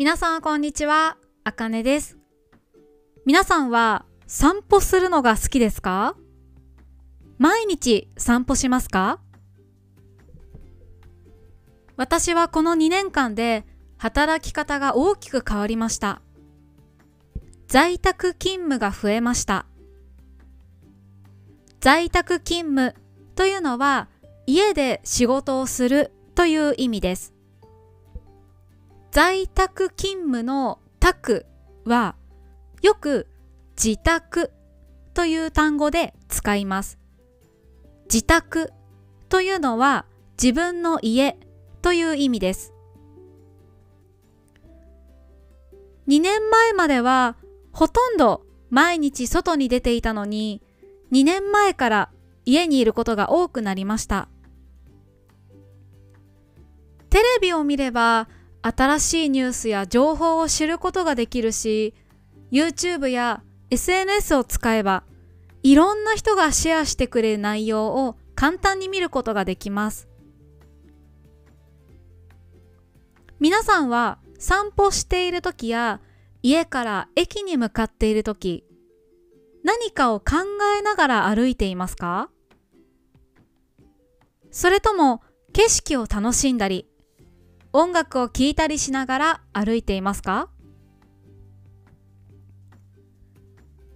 皆さんこんにちは、あかねです。皆さんは散歩するのが好きですか？毎日散歩しますか？私はこの2年間で働き方が大きく変わりました。在宅勤務が増えました。在宅勤務というのは家で仕事をするという意味です。在宅勤務の宅はよく自宅という単語で使います。自宅というのは自分の家という意味です。2年前まではほとんど毎日外に出ていたのに2年前から家にいることが多くなりました。テレビを見れば新しいニュースや情報を知ることができるし YouTube や SNS を使えばいろんな人がシェアしてくれる内容を簡単に見ることができます。皆さんは散歩している時や家から駅に向かっている時何かを考えながら歩いていますか？それとも景色を楽しんだり音楽を聴いたりしながら歩いていますか？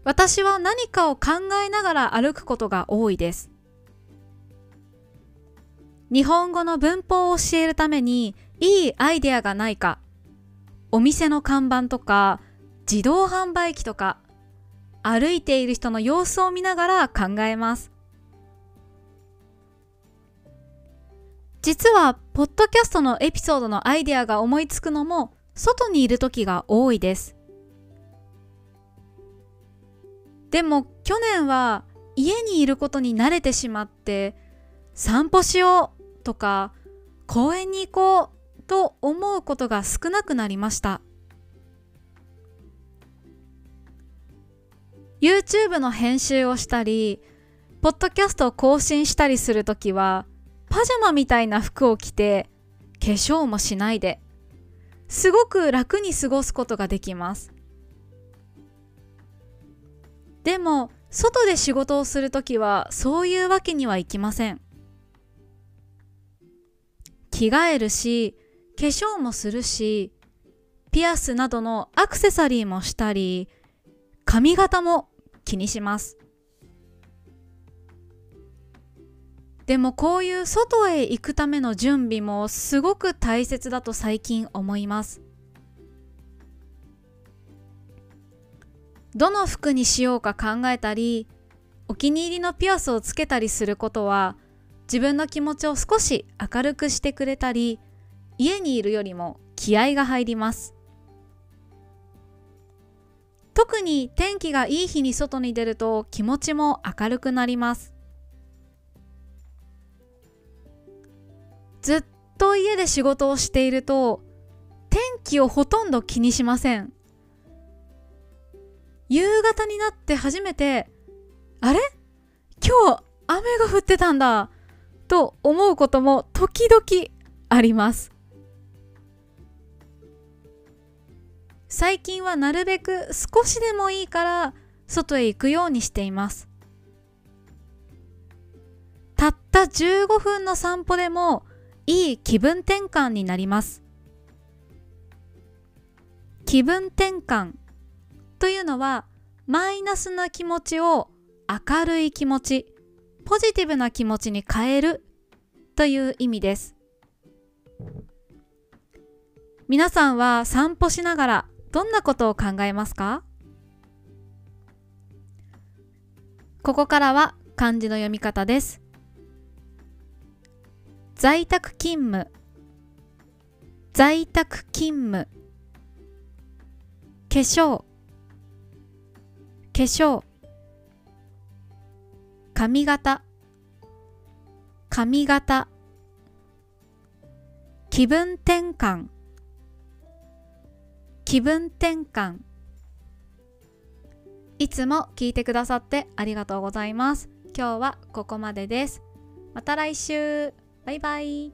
私は何かを考えながら歩くことが多いです。日本語の文法を教えるためにいいアイデアがないか、お店の看板とか自動販売機とか歩いている人の様子を見ながら考えます。実は、ポッドキャストのエピソードのアイデアが思いつくのも、外にいる時が多いです。でも、去年は家にいることに慣れてしまって、散歩しようとか、公園に行こうと思うことが少なくなりました。YouTube の編集をしたり、ポッドキャストを更新したりするときは、パジャマみたいな服を着て化粧もしないですごく楽に過ごすことができます。でも外で仕事をするときはそういうわけにはいきません。着替えるし化粧もするしピアスなどのアクセサリーもしたり髪型も気にします。でもこういう外へ行くための準備もすごく大切だと最近思います。どの服にしようか考えたりお気に入りのピアスをつけたりすることは自分の気持ちを少し明るくしてくれたり家にいるよりも気合が入ります。特に天気がいい日に外に出ると気持ちも明るくなります。ずっと家で仕事をしていると天気をほとんど気にしません。夕方になって初めてあれ？今日雨が降ってたんだと思うことも時々あります。最近はなるべく少しでもいいから外へ行くようにしています。たった15分の散歩でもいい気分転換になります。気分転換というのはマイナスな気持ちを明るい気持ちポジティブな気持ちに変えるという意味です。皆さんは散歩しながらどんなことを考えますか？ここからは漢字の読み方です。在宅勤務。在宅勤務。化粧。化粧。髪型。髪型。気分転換。気分転換。いつも聞いてくださってありがとうございます。今日はここまでです。また来週。バイバイ。